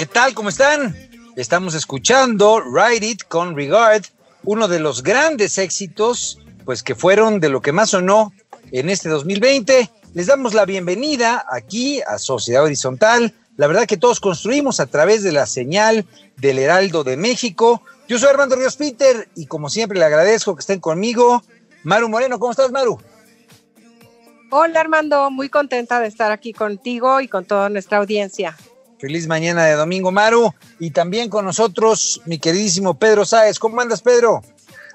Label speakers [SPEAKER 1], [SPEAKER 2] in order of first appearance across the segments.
[SPEAKER 1] ¿Qué tal? ¿Cómo están? Estamos escuchando Ride It con Regard, uno de los grandes éxitos, pues que fueron de lo que más sonó en este 2020. Les damos la bienvenida aquí a Sociedad Horizontal. La verdad que todos construimos a través de la señal del Heraldo de México. Yo soy Armando Ríos Peter y como siempre le agradezco que estén conmigo. Maru Moreno, ¿cómo estás, Maru?
[SPEAKER 2] Hola Armando, muy contenta de estar aquí contigo y con toda nuestra audiencia.
[SPEAKER 1] Feliz mañana de domingo, Maru. Y también con nosotros, mi queridísimo Pedro Sáez. ¿Cómo andas, Pedro?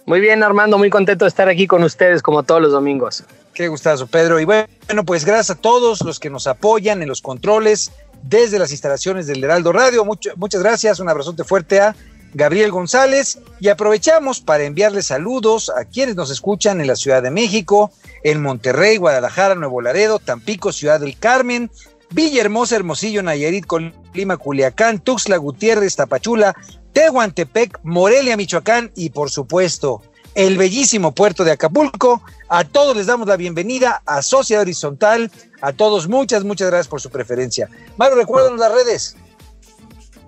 [SPEAKER 3] Muy bien, Armando, muy contento de estar aquí con ustedes como todos los domingos.
[SPEAKER 1] Qué gustazo, Pedro. Y bueno, pues gracias a todos los que nos apoyan en los controles desde las instalaciones del Heraldo Radio. muchas gracias, un abrazote fuerte a Gabriel González y aprovechamos para enviarles saludos a quienes nos escuchan en la Ciudad de México, en Monterrey, Guadalajara, Nuevo Laredo, Tampico, Ciudad del Carmen, Villahermosa, Hermosillo, Nayarit, Colima, Culiacán, Tuxtla Gutiérrez, Tapachula, Tehuantepec, Morelia, Michoacán y por supuesto el bellísimo puerto de Acapulco. A todos les damos la bienvenida a Sociedad Horizontal. A todos muchas, muchas gracias por su preferencia. Maru, recuérdanos las redes.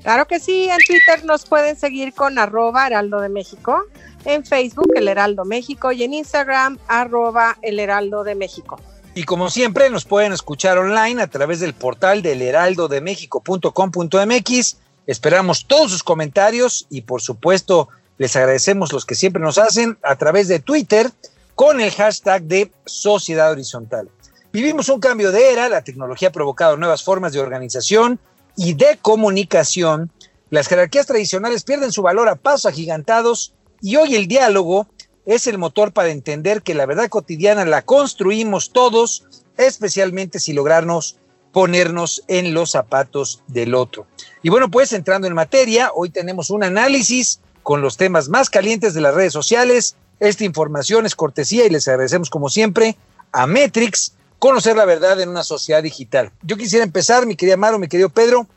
[SPEAKER 2] Claro que sí, en Twitter nos pueden seguir con arroba Heraldo de México, en Facebook El Heraldo México y en Instagram arroba El Heraldo de México.
[SPEAKER 1] Y como siempre, nos pueden escuchar online a través del portal del heraldodemexico.com.mx. Esperamos todos sus comentarios y por supuesto les agradecemos los que siempre nos hacen a través de Twitter con el hashtag de Sociedad Horizontal. Vivimos un cambio de era, la tecnología ha provocado nuevas formas de organización y de comunicación. Las jerarquías tradicionales pierden su valor a pasos agigantados y hoy el diálogo es el motor para entender que la verdad cotidiana la construimos todos, especialmente si lograrnos ponernos en los zapatos del otro. Y bueno, pues entrando en materia, hoy tenemos un análisis con los temas más calientes de las redes sociales. Esta información es cortesía y les agradecemos como siempre a Metrix, conocer la verdad en una sociedad digital. Yo quisiera empezar, mi querida Maro, mi querido Pedro,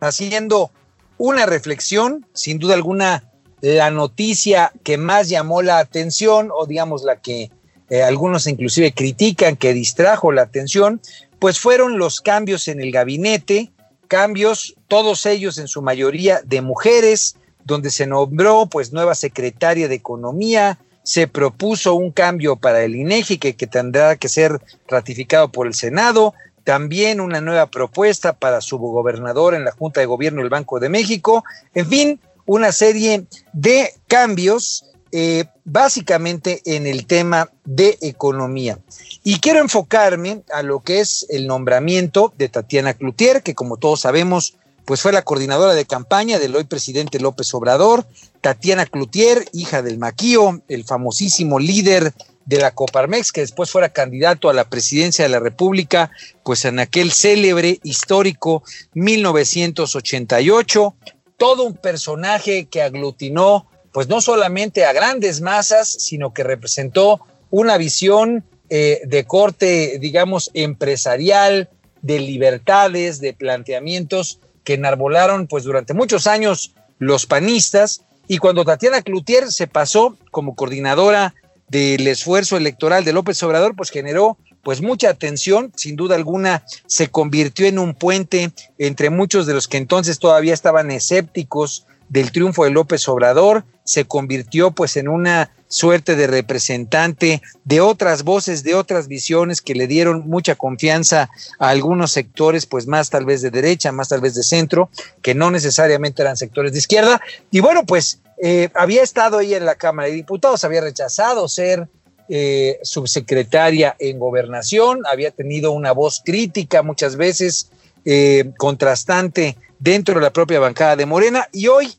[SPEAKER 1] haciendo una reflexión, sin duda alguna, la noticia que más llamó la atención o digamos la que eh, algunos inclusive critican que distrajo la atención, pues fueron los cambios en el gabinete, cambios, todos ellos en su mayoría de mujeres, donde se nombró pues nueva secretaria de Economía, se propuso un cambio para el INEGI que, que tendrá que ser ratificado por el Senado, también una nueva propuesta para su gobernador en la Junta de Gobierno del Banco de México, en fin, una serie de cambios eh, básicamente en el tema de economía. Y quiero enfocarme a lo que es el nombramiento de Tatiana Cloutier, que como todos sabemos, pues fue la coordinadora de campaña del hoy presidente López Obrador. Tatiana Cloutier, hija del Maquío, el famosísimo líder de la Coparmex, que después fuera candidato a la presidencia de la República, pues en aquel célebre histórico 1988 todo un personaje que aglutinó, pues no solamente a grandes masas, sino que representó una visión eh, de corte, digamos, empresarial, de libertades, de planteamientos que enarbolaron, pues durante muchos años los panistas. Y cuando Tatiana Cloutier se pasó como coordinadora del esfuerzo electoral de López Obrador, pues generó pues mucha atención, sin duda alguna se convirtió en un puente entre muchos de los que entonces todavía estaban escépticos del triunfo de López Obrador, se convirtió pues en una suerte de representante de otras voces, de otras visiones que le dieron mucha confianza a algunos sectores, pues más tal vez de derecha, más tal vez de centro, que no necesariamente eran sectores de izquierda. Y bueno, pues eh, había estado ahí en la Cámara de Diputados, había rechazado ser eh, subsecretaria en gobernación, había tenido una voz crítica muchas veces, eh, contrastante dentro de la propia bancada de Morena, y hoy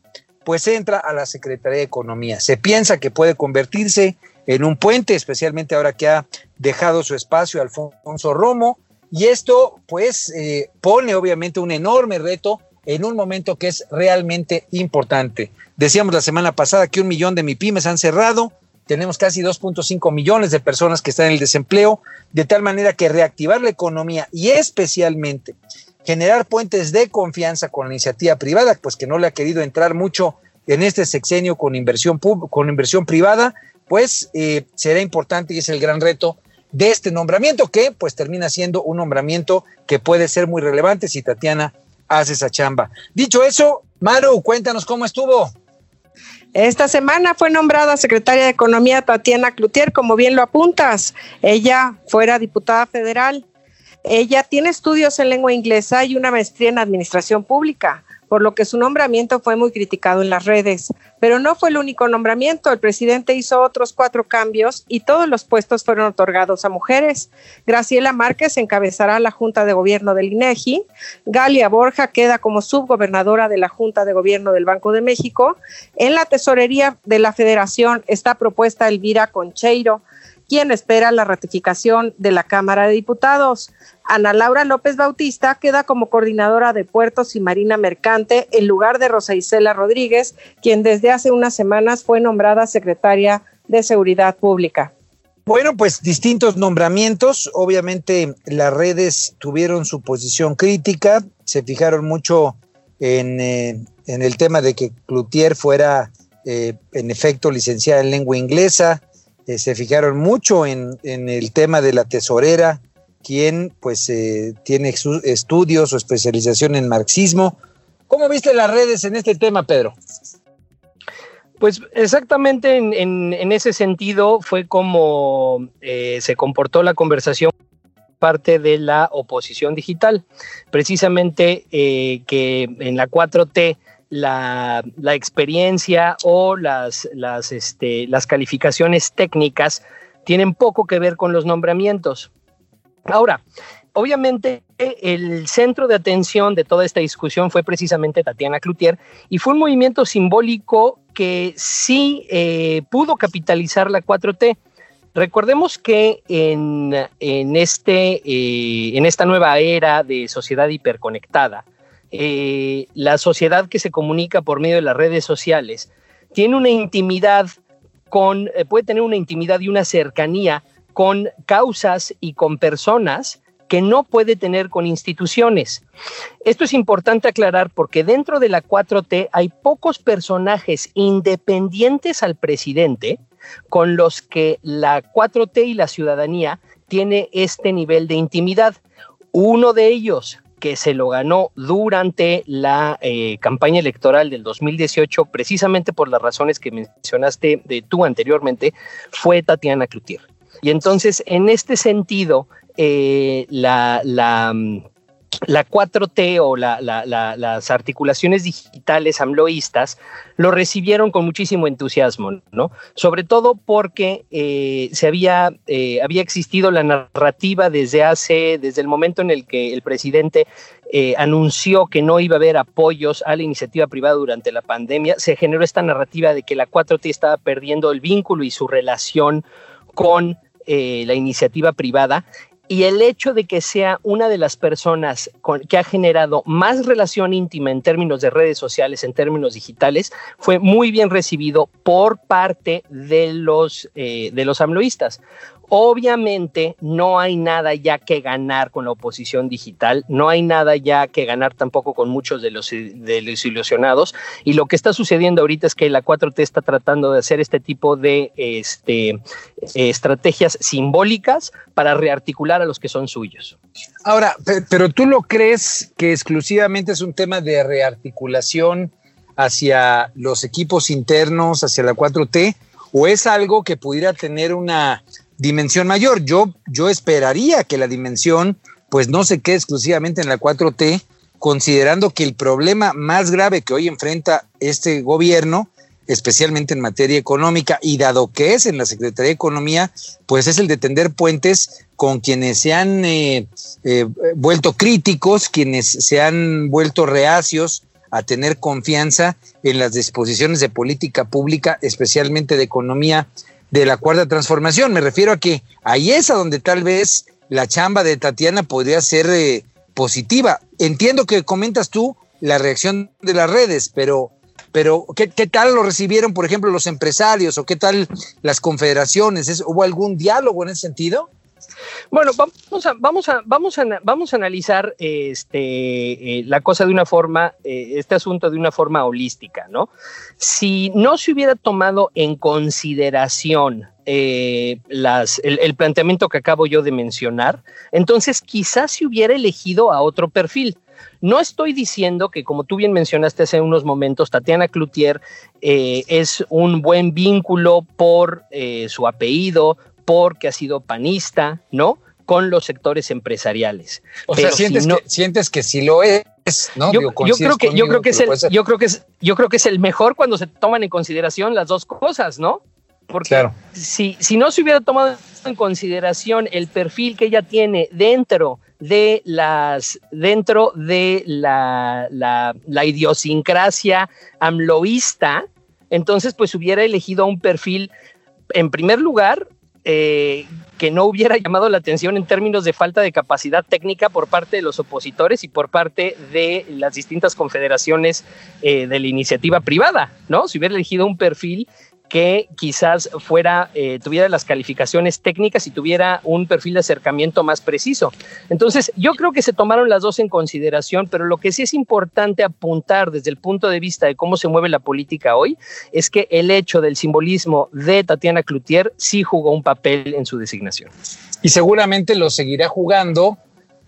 [SPEAKER 1] pues entra a la Secretaría de Economía. Se piensa que puede convertirse en un puente, especialmente ahora que ha dejado su espacio Alfonso Romo, y esto pues eh, pone obviamente un enorme reto en un momento que es realmente importante. Decíamos la semana pasada que un millón de MIPIMES han cerrado, tenemos casi 2.5 millones de personas que están en el desempleo, de tal manera que reactivar la economía y especialmente generar puentes de confianza con la iniciativa privada, pues que no le ha querido entrar mucho en este sexenio con inversión, con inversión privada, pues eh, será importante y es el gran reto de este nombramiento, que pues termina siendo un nombramiento que puede ser muy relevante si Tatiana hace esa chamba. Dicho eso, Maru, cuéntanos cómo estuvo.
[SPEAKER 2] Esta semana fue nombrada secretaria de Economía Tatiana Cloutier, como bien lo apuntas. Ella fuera diputada federal ella tiene estudios en lengua inglesa y una maestría en administración pública, por lo que su nombramiento fue muy criticado en las redes. Pero no fue el único nombramiento. El presidente hizo otros cuatro cambios y todos los puestos fueron otorgados a mujeres. Graciela Márquez encabezará la Junta de Gobierno del INEGI. Galia Borja queda como subgobernadora de la Junta de Gobierno del Banco de México. En la tesorería de la Federación está propuesta Elvira Concheiro quien espera la ratificación de la Cámara de Diputados. Ana Laura López Bautista queda como coordinadora de puertos y marina mercante en lugar de Rosa Isela Rodríguez, quien desde hace unas semanas fue nombrada secretaria de Seguridad Pública.
[SPEAKER 1] Bueno, pues distintos nombramientos. Obviamente las redes tuvieron su posición crítica, se fijaron mucho en, eh, el tema de que Cloutier fuera eh, en efecto licenciada en lengua inglesa, eh, se fijaron mucho en, el tema de la tesorera, quien pues eh, tiene estudios o especialización en marxismo. ¿Cómo viste las redes en este tema, Pedro?
[SPEAKER 3] Pues exactamente en, ese sentido fue como eh, se comportó la conversación parte de la oposición digital. Precisamente que en la 4T la, experiencia o las, este, las calificaciones técnicas tienen poco que ver con los nombramientos. Ahora, obviamente el centro de atención de toda esta discusión fue precisamente Tatiana Cloutier y fue un movimiento simbólico que sí eh, pudo capitalizar la 4T. Recordemos que en, este, eh, en esta nueva era de sociedad hiperconectada, eh, la sociedad que se comunica por medio de las redes sociales tiene una intimidad con, puede tener una intimidad y una cercanía con causas y con personas que no puede tener con instituciones. Esto es importante aclarar porque dentro de la 4T hay pocos personajes independientes al presidente con los que la 4T y la ciudadanía tiene este nivel de intimidad. Uno de ellos, que se lo ganó durante la eh, campaña electoral del 2018, precisamente por las razones que mencionaste de tú anteriormente, fue Tatiana Cloutier. Y entonces, en este sentido, eh, la, la mm, la 4T o las articulaciones digitales amloístas lo recibieron con muchísimo entusiasmo, ¿no? Sobre todo porque eh, se había, eh, había existido la narrativa desde hace, desde el momento en el que el presidente anunció que no iba a haber apoyos a la iniciativa privada durante la pandemia, se generó esta narrativa de que la 4T estaba perdiendo el vínculo y su relación con la iniciativa privada y el hecho de que sea una de las personas que ha generado más relación íntima en términos de redes sociales, en términos digitales, fue muy bien recibido por parte de los, eh, de los amloístas. Obviamente no hay nada ya que ganar con la oposición digital, no hay nada ya que ganar tampoco con muchos de los, de los ilusionados y lo que está sucediendo ahorita es que la 4T está tratando de hacer este tipo de este, estrategias simbólicas para rearticular a los que son suyos.
[SPEAKER 1] Ahora, pero tú lo crees que exclusivamente es un tema de rearticulación hacia los equipos internos, hacia la 4T, o es algo que pudiera tener una dimensión mayor? Yo, yo esperaría que la dimensión pues no se quede exclusivamente en la 4T, considerando que el problema más grave que hoy enfrenta este gobierno especialmente en materia económica, y dado que es en la Secretaría de Economía, pues es el de tender puentes con quienes se han eh, eh, vuelto críticos, quienes se han vuelto reacios a tener confianza en las disposiciones de política pública, especialmente de economía de la cuarta transformación. Me refiero a que ahí es a donde tal vez la chamba de Tatiana podría ser eh, positiva. Entiendo que comentas tú la reacción de las redes, pero pero ¿qué, tal lo recibieron, por ejemplo, los empresarios o qué tal las confederaciones? ¿Hubo algún diálogo en ese sentido?
[SPEAKER 3] Bueno, vamos a, vamos a, vamos a, vamos a analizar este, eh, la cosa de una forma, eh, este asunto de una forma holística, ¿no? Si no se hubiera tomado en consideración eh, las, el, planteamiento que acabo yo de mencionar, entonces quizás se hubiera elegido a otro perfil. No estoy diciendo que, como tú bien mencionaste hace unos momentos, Tatiana Cloutier es un buen vínculo por su apellido, porque ha sido panista, ¿no? Con los sectores empresariales.
[SPEAKER 1] O sea, sientes, que, sientes que sí lo es. ¿no?
[SPEAKER 3] Yo, creo que, yo creo que es el, yo creo que es, yo creo que es el mejor cuando se toman en consideración las dos cosas, ¿no? Porque si, si no se hubiera tomado en consideración el perfil que ella tiene dentro de las, dentro de la, la, idiosincrasia amloísta, entonces pues hubiera elegido un perfil, en primer lugar, eh, que no hubiera llamado la atención en términos de falta de capacidad técnica por parte de los opositores y por parte de las distintas confederaciones eh, de la iniciativa privada, ¿no? Si hubiera elegido un perfil que quizás fuera, eh, tuviera las calificaciones técnicas y tuviera un perfil de acercamiento más preciso. Entonces, yo creo que se tomaron las dos en consideración, pero lo que sí es importante apuntar desde el punto de vista de cómo se mueve la política hoy es que el hecho del simbolismo de Tatiana Cloutier sí jugó un papel en su designación.
[SPEAKER 1] Y seguramente lo seguirá jugando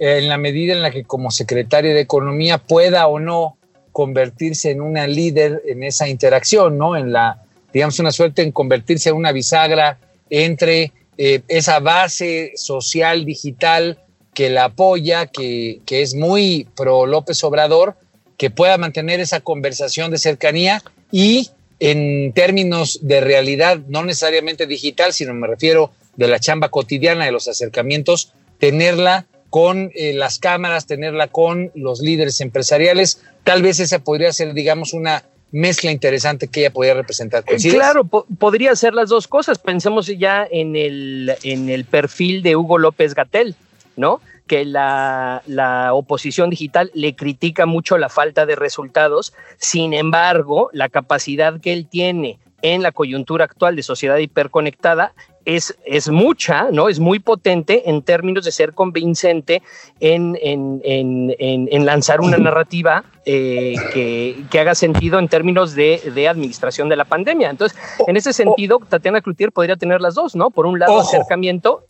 [SPEAKER 1] eh, en la medida en la que como secretaria de Economía pueda o no convertirse en una líder en esa interacción, ¿no? En la digamos, una suerte en convertirse en una bisagra entre eh, esa base social digital que la apoya, que, que es muy pro López Obrador, que pueda mantener esa conversación de cercanía y en términos de realidad, no necesariamente digital, sino me refiero de la chamba cotidiana, de los acercamientos, tenerla con eh, las cámaras, tenerla con los líderes empresariales. Tal vez esa podría ser, digamos, una mezcla interesante que ella podría representar.
[SPEAKER 3] Claro, podría ser las dos cosas. Pensemos ya en el, en el perfil de Hugo López Gatel, ¿no? que la, la, oposición digital le critica mucho la falta de resultados, sin embargo, la capacidad que él tiene en la coyuntura actual de sociedad hiperconectada es, es mucha, ¿no? Es muy potente en términos de ser convincente en, en, en, en lanzar una narrativa eh, que, que, haga sentido en términos de, de, administración de la pandemia. Entonces, en ese sentido, Tatiana Cloutier podría tener las dos, ¿no? Por un lado, acercamiento.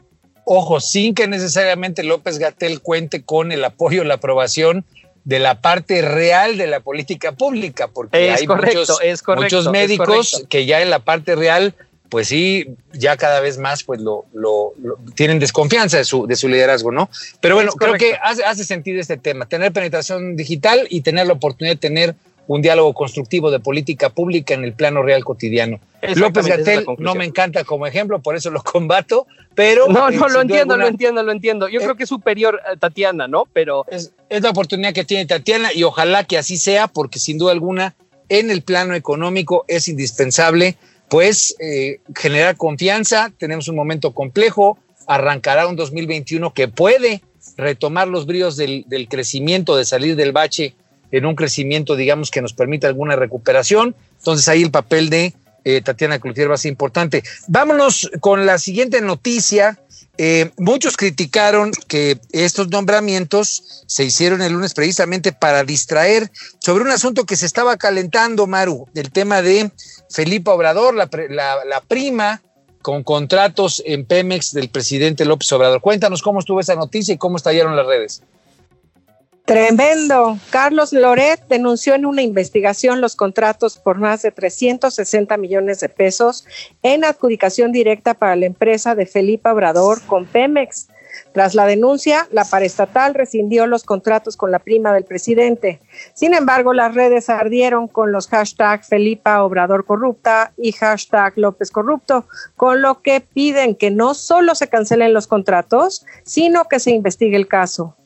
[SPEAKER 1] Ojo, sin que necesariamente López Gatel cuente con el apoyo, la aprobación de la parte real de la política pública, porque hay muchos, muchos médicos que ya en la parte real pues sí, ya cada vez más pues lo, lo, tienen desconfianza de su, de su liderazgo, ¿no? Pero bueno, creo que hace, hace sentido este tema, tener penetración digital y tener la oportunidad de tener un diálogo constructivo de política pública en el plano real cotidiano. López Gatel no me encanta como ejemplo, por eso lo combato, pero...
[SPEAKER 3] No, no, lo entiendo, lo entiendo, lo entiendo. Yo eh, creo que es superior a Tatiana, ¿no? Pero...
[SPEAKER 1] Es, es la oportunidad que tiene Tatiana y ojalá que así sea, porque sin duda alguna en el plano económico es indispensable pues eh, generar confianza, tenemos un momento complejo, arrancará un 2021 que puede retomar los bríos del, crecimiento, de salir del bache en un crecimiento, digamos, que nos permita alguna recuperación. Entonces ahí el papel de eh, Tatiana Cloutier va a ser importante. Vámonos con la siguiente noticia. Eh, muchos criticaron que estos nombramientos se hicieron el lunes precisamente para distraer sobre un asunto que se estaba calentando, Maru, el tema de Felipe Obrador, la, prima con contratos en Pemex del presidente López Obrador. Cuéntanos cómo estuvo esa noticia y cómo estallaron las redes.
[SPEAKER 2] Tremendo. Carlos Loret denunció en una investigación los contratos por más de 360 millones de pesos en adjudicación directa para la empresa de Felipe Obrador con Pemex. Tras la denuncia, la paraestatal rescindió los contratos con la prima del presidente. Sin embargo, las redes ardieron con los hashtags Felipa Obrador Corrupta y hashtag López Corrupto, con lo que piden que no solo se cancelen los contratos, sino que se investigue el caso.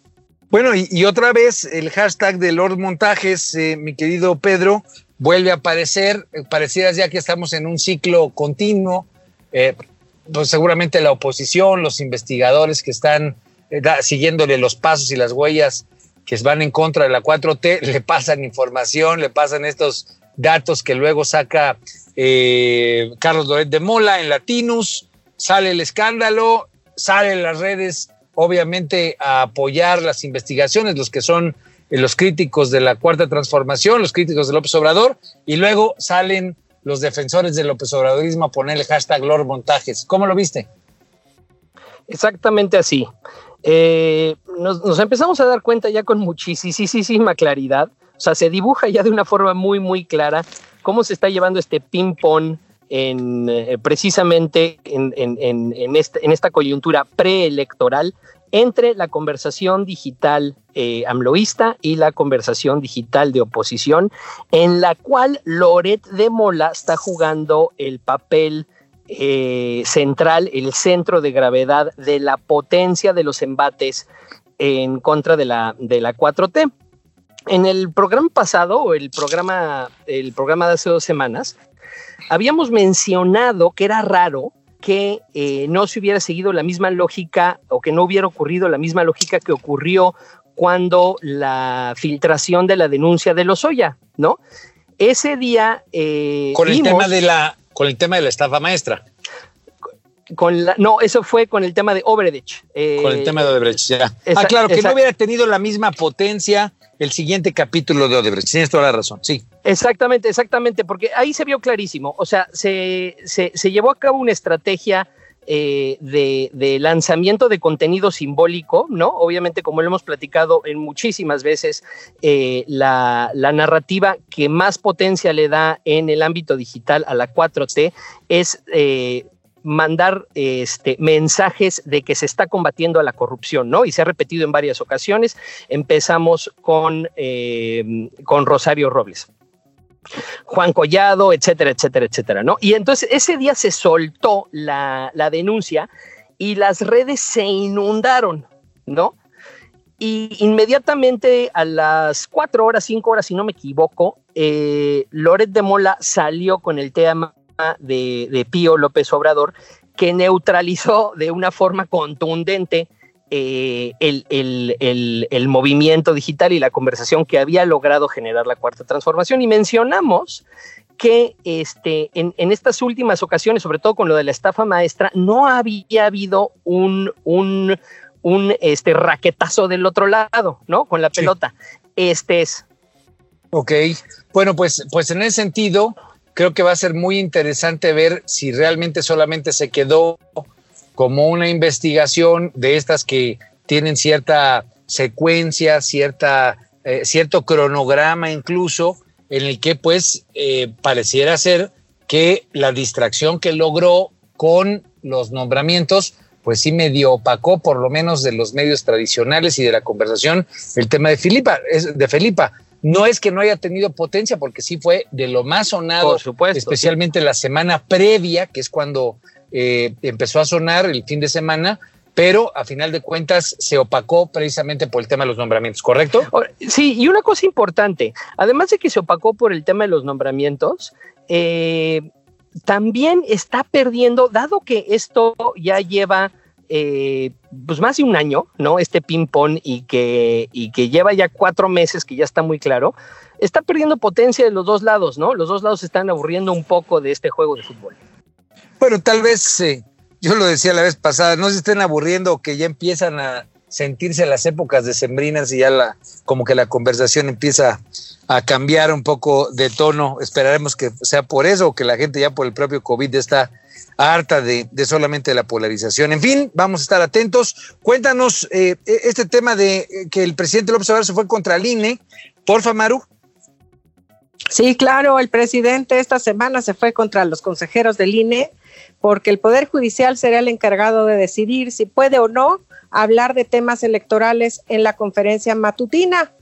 [SPEAKER 1] Bueno, y, otra vez el hashtag de Lord Montajes, eh, mi querido Pedro, vuelve a aparecer. Eh, pareciera ya que estamos en un ciclo continuo. Eh, pues seguramente la oposición, los investigadores que están siguiéndole los pasos y las huellas que van en contra de la 4T, le pasan información, le pasan estos datos que luego saca Carlos Loret de Mola en Latinus, sale el escándalo, salen las redes obviamente a apoyar las investigaciones, los que son eh, los críticos de la cuarta transformación, los críticos de López Obrador, y luego salen los defensores del López Obradorismo a poner el hashtag Lord Montajes. ¿Cómo lo viste?
[SPEAKER 3] Exactamente así. Eh, nos, empezamos a dar cuenta ya con muchísima claridad, o sea, se dibuja ya de una forma muy, muy clara cómo se está llevando este ping-pong eh, precisamente en, esta, coyuntura preelectoral entre la conversación digital eh, amloísta y la conversación digital de oposición, en la cual Loret de Mola está jugando el papel eh, central, el centro de gravedad de la potencia de los embates en contra de la, de la 4T. En el programa pasado, el programa, el programa de hace dos semanas, habíamos mencionado que era raro que eh, no se hubiera seguido la misma lógica o que no hubiera ocurrido la misma lógica que ocurrió cuando la filtración de la denuncia de Lozoya, ¿no? Ese día
[SPEAKER 1] eh, con el tema de la con el tema de la estafa maestra.
[SPEAKER 3] Con la, no, eso fue con el tema de Obredech.
[SPEAKER 1] con el tema de Obredech, ya. ah, claro, que no hubiera tenido la misma potencia el siguiente capítulo de Odebrecht. Tienes toda la razón, sí.
[SPEAKER 3] Exactamente, exactamente, porque ahí se vio clarísimo. O sea, se, se, llevó a cabo una estrategia eh, de, lanzamiento de contenido simbólico, ¿no? Obviamente, como lo hemos platicado en muchísimas veces, eh, la, la, narrativa que más potencia le da en el ámbito digital a la 4T es eh, mandar este, mensajes de que se está combatiendo a la corrupción, ¿no? Y se ha repetido en varias ocasiones. Empezamos con, eh, con Rosario Robles. Juan Collado, etcétera, etcétera, etcétera, ¿no? Y entonces ese día se soltó la, denuncia y las redes se inundaron, ¿no? Y inmediatamente a las cuatro horas, cinco horas, si no me equivoco, eh, Loret de Mola salió con el tema de, Pío López Obrador, que neutralizó de una forma contundente eh, el, movimiento digital y la conversación que había logrado generar la cuarta transformación. Y mencionamos que este, en, estas últimas ocasiones, sobre todo con lo de la estafa maestra, no había habido un, un, este, raquetazo del otro lado, ¿no? Con la pelota. Este es.
[SPEAKER 1] Ok, bueno, pues, pues en ese sentido, creo que va a ser muy interesante ver si realmente solamente se quedó como una investigación de estas que tienen cierta secuencia, cierta, eh, cierto cronograma incluso, en el que pues eh, pareciera ser que la distracción que logró con los nombramientos, pues sí medio opacó, por lo menos de los medios tradicionales y de la conversación, el tema de Filipa, de Felipa. No es que no haya tenido potencia, porque sí fue de lo más sonado, especialmente la semana previa, que es cuando eh, empezó a sonar el fin de semana, pero a final de cuentas se opacó precisamente por el tema de los nombramientos, ¿correcto?
[SPEAKER 3] Sí, y una cosa importante, además de que se opacó por el tema de los nombramientos, eh, también está perdiendo, dado que esto ya lleva eh, pues más de un año, ¿no? Este ping-pong y que, y que lleva ya cuatro meses, que ya está muy claro, está perdiendo potencia de los dos lados, ¿no? Los dos lados están aburriendo un poco de este juego de fútbol.
[SPEAKER 1] Bueno, tal vez, eh, yo lo decía la vez pasada, no se estén aburriendo que ya empiezan a sentirse las épocas decembrinas y ya la, como que la conversación empieza a cambiar un poco de tono. Esperaremos que sea por eso que la gente ya por el propio COVID está harta de, solamente la polarización. En fin, vamos a estar atentos. Cuéntanos eh, e, este tema de eh, que el presidente López Obrador se fue contra el INE. Porfa, Maru.
[SPEAKER 2] Sí, claro, el presidente esta semana se fue contra los consejeros del INE porque el Poder Judicial será el encargado de decidir si puede o no hablar de temas electorales en la conferencia matutina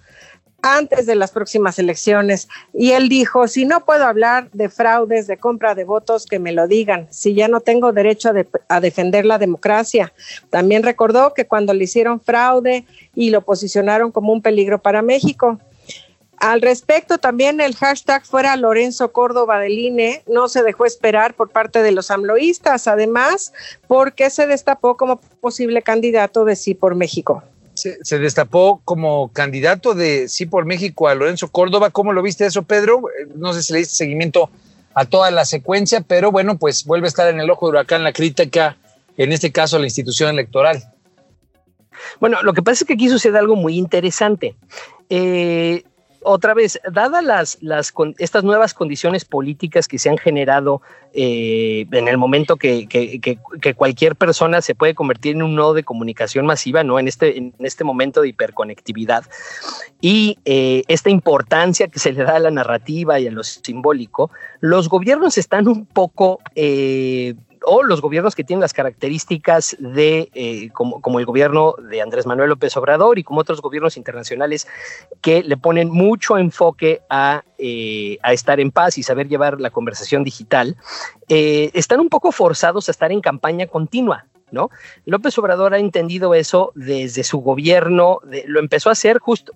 [SPEAKER 2] antes de las próximas elecciones. Y él dijo, si no puedo hablar de fraudes, de compra de votos, que me lo digan, si ya no tengo derecho a, defender la democracia. También recordó que cuando le hicieron fraude y lo posicionaron como un peligro para México. Al respecto, también el hashtag fuera Lorenzo Córdoba del INE no se dejó esperar por parte de los amloístas, además, porque se destapó como posible candidato de Sí por México
[SPEAKER 1] se, destapó como candidato de Sí por México a Lorenzo Córdoba. ¿Cómo lo viste eso, Pedro? Eh, no sé si le diste seguimiento a toda la secuencia, pero bueno, pues vuelve a estar en el ojo de huracán la crítica, en este caso a la institución electoral.
[SPEAKER 3] Bueno, lo que pasa es que aquí sucede algo muy interesante. Eh, otra vez, dadas las, estas nuevas condiciones políticas que se han generado eh, en el momento que, cualquier persona se puede convertir en un nodo de comunicación masiva, ¿no? En este, en este momento de hiperconectividad y eh, esta importancia que se le da a la narrativa y a lo simbólico, los gobiernos están un poco eh, o los gobiernos que tienen las características de, eh, como, el gobierno de Andrés Manuel López Obrador y como otros gobiernos internacionales que le ponen mucho enfoque a, eh, estar en paz y saber llevar la conversación digital, eh, están un poco forzados a estar en campaña continua. ¿No? López Obrador ha entendido eso desde su gobierno, lo empezó a hacer justo,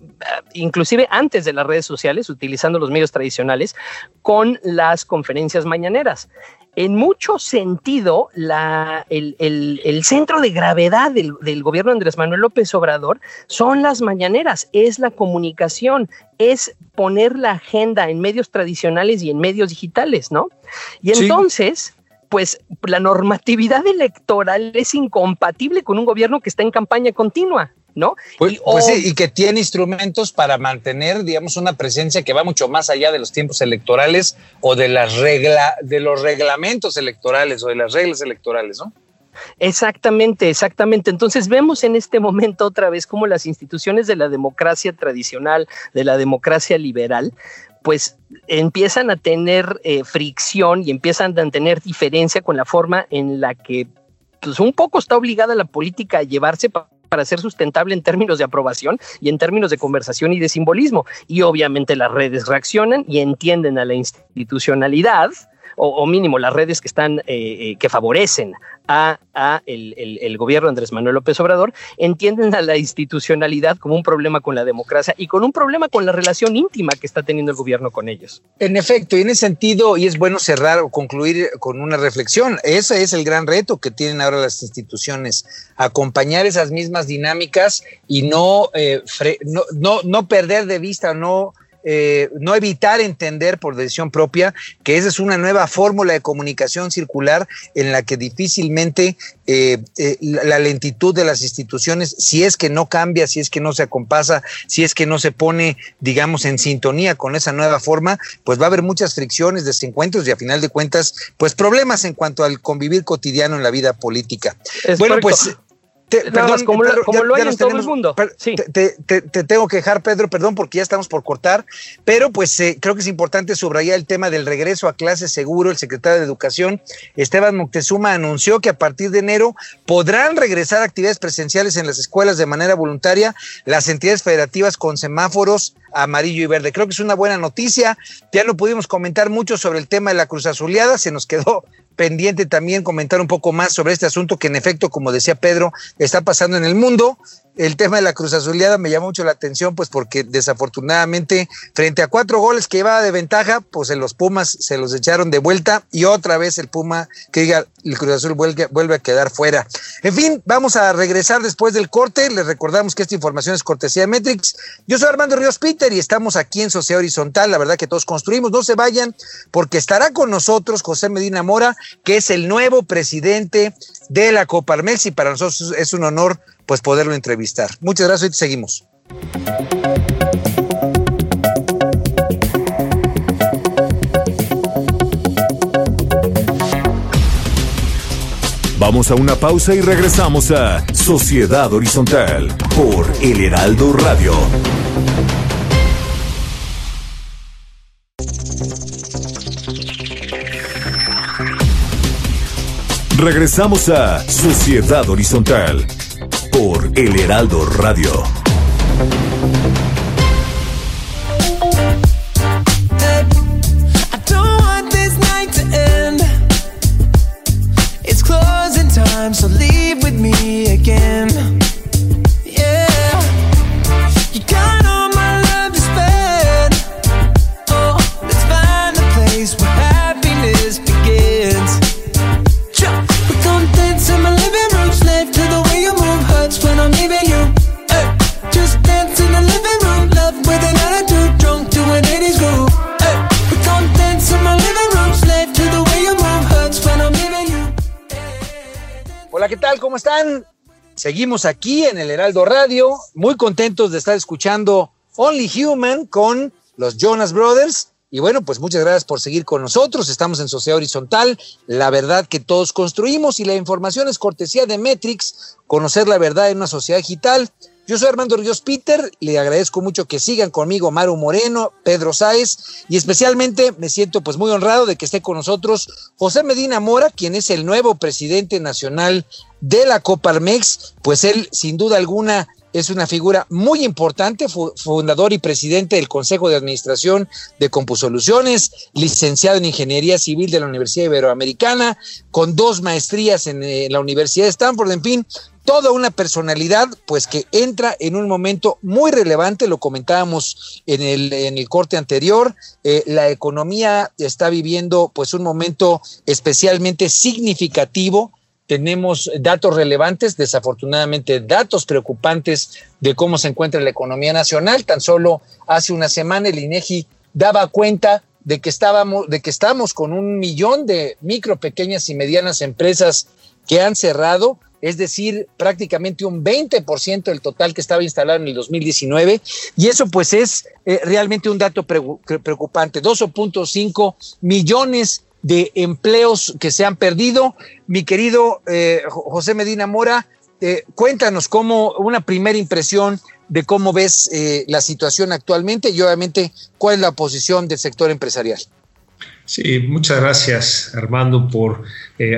[SPEAKER 3] inclusive antes de las redes sociales, utilizando los medios tradicionales, con las conferencias mañaneras en mucho sentido, el, centro de gravedad del, gobierno de Andrés Manuel López Obrador son las mañaneras, es la comunicación, es poner la agenda en medios tradicionales y en medios digitales, ¿no? Y entonces, pues la normatividad electoral es incompatible con un gobierno que está en campaña continua. ¿no?
[SPEAKER 1] Pues, y, pues sí, y que tiene instrumentos para mantener, digamos, una presencia que va mucho más allá de los tiempos electorales o de las regla, de los reglamentos electorales o de las reglas electorales, ¿no?
[SPEAKER 3] Exactamente, exactamente. Entonces vemos en este momento otra vez cómo las instituciones de la democracia tradicional, de la democracia liberal, pues empiezan a tener eh, fricción y empiezan a tener diferencia con la forma en la que pues un poco está obligada la política a llevarse para ser sustentable en términos de aprobación y en términos de conversación y de simbolismo. Y obviamente las redes reaccionan y entienden a la institucionalidad o, mínimo las redes que están, eh, eh, que favorecen a, el, gobierno de Andrés Manuel López Obrador, entienden a la institucionalidad como un problema con la democracia y con un problema con la relación íntima que está teniendo el gobierno con ellos.
[SPEAKER 1] En efecto, y en ese sentido, y es bueno cerrar o concluir con una reflexión, ese es el gran reto que tienen ahora las instituciones, acompañar esas mismas dinámicas y no, eh, no, no, no perder de vista, no eh, no evitar entender por decisión propia que esa es una nueva fórmula de comunicación circular en la que difícilmente eh, eh, la lentitud de las instituciones, si es que no cambia, si es que no se acompasa, si es que no se pone, digamos, en sintonía con esa nueva forma, pues va a haber muchas fricciones, desencuentros y a final de cuentas, pues problemas en cuanto al convivir cotidiano en la vida política.
[SPEAKER 3] bueno, pues perdón, como, lo, hay en todo el mundo.
[SPEAKER 1] Te, tengo que dejar, Pedro, perdón, porque ya estamos por cortar, pero pues eh, creo que es importante subrayar el tema del regreso a clases seguro. El secretario de Educación, Esteban Moctezuma, anunció que a partir de enero podrán regresar actividades presenciales en las escuelas de manera voluntaria las entidades federativas con semáforos amarillo y verde. Creo que es una buena noticia. Ya no pudimos comentar mucho sobre el tema de la Cruz Azuleada, se nos quedó pendiente también comentar un poco más sobre este asunto que en efecto, como decía Pedro, está pasando en el mundo el tema de la Cruz Azuleada me llama mucho la atención, pues porque desafortunadamente, frente a cuatro goles que iba de ventaja, pues en los Pumas se los echaron de vuelta y otra vez el Puma, que diga, el Cruz Azul vuelve, a quedar fuera. En fin, vamos a regresar después del corte. Les recordamos que esta información es cortesía de Metrix. Yo soy Armando Ríos Peter y estamos aquí en Sociedad Horizontal. La verdad que todos construimos. No se vayan, porque estará con nosotros José Medina Mora, que es el nuevo presidente de la Coparmex y para nosotros es un honor pues poderlo entrevistar. Muchas gracias y te seguimos.
[SPEAKER 4] Vamos a una pausa y regresamos a Sociedad Horizontal por El Heraldo Radio. Regresamos a Sociedad Horizontal por El Heraldo Radio.
[SPEAKER 5] so
[SPEAKER 1] Seguimos aquí en el Heraldo Radio, muy contentos de estar escuchando Only Human con los Jonas Brothers. Y bueno, pues muchas gracias por seguir con nosotros. Estamos en Sociedad Horizontal, la verdad que todos construimos y la información es cortesía de Metrix, conocer la verdad en una sociedad digital. Yo soy Armando Ríos Peter, le agradezco mucho que sigan conmigo Maru Moreno, Pedro Sáez y especialmente me siento pues muy honrado de que esté con nosotros José Medina Mora, quien es el nuevo presidente nacional de la Coparmex, pues él sin duda alguna es una figura muy importante, fundador y presidente del Consejo de Administración de Compusoluciones, licenciado en Ingeniería Civil de la Universidad Iberoamericana, con dos maestrías en, eh, la Universidad de Stanford, en fin, toda una personalidad, pues que entra en un momento muy relevante, lo comentábamos en el, corte anterior, eh, la economía está viviendo pues un momento especialmente significativo, tenemos datos relevantes, desafortunadamente datos preocupantes de cómo se encuentra la economía nacional, tan solo hace una semana el INEGI daba cuenta de que estábamos, de que estamos con un millón de micro, pequeñas y medianas empresas que han cerrado, es decir, prácticamente un 20% del total que estaba instalado en el 2019, y eso pues es eh, realmente un dato pre preocupante, 2.5 millones de empleos que se han perdido. Mi querido eh, José Medina Mora, eh, cuéntanos cómo una primera impresión de cómo ves eh, la situación actualmente y obviamente cuál es la posición del sector empresarial.
[SPEAKER 6] Sí, muchas gracias Armando por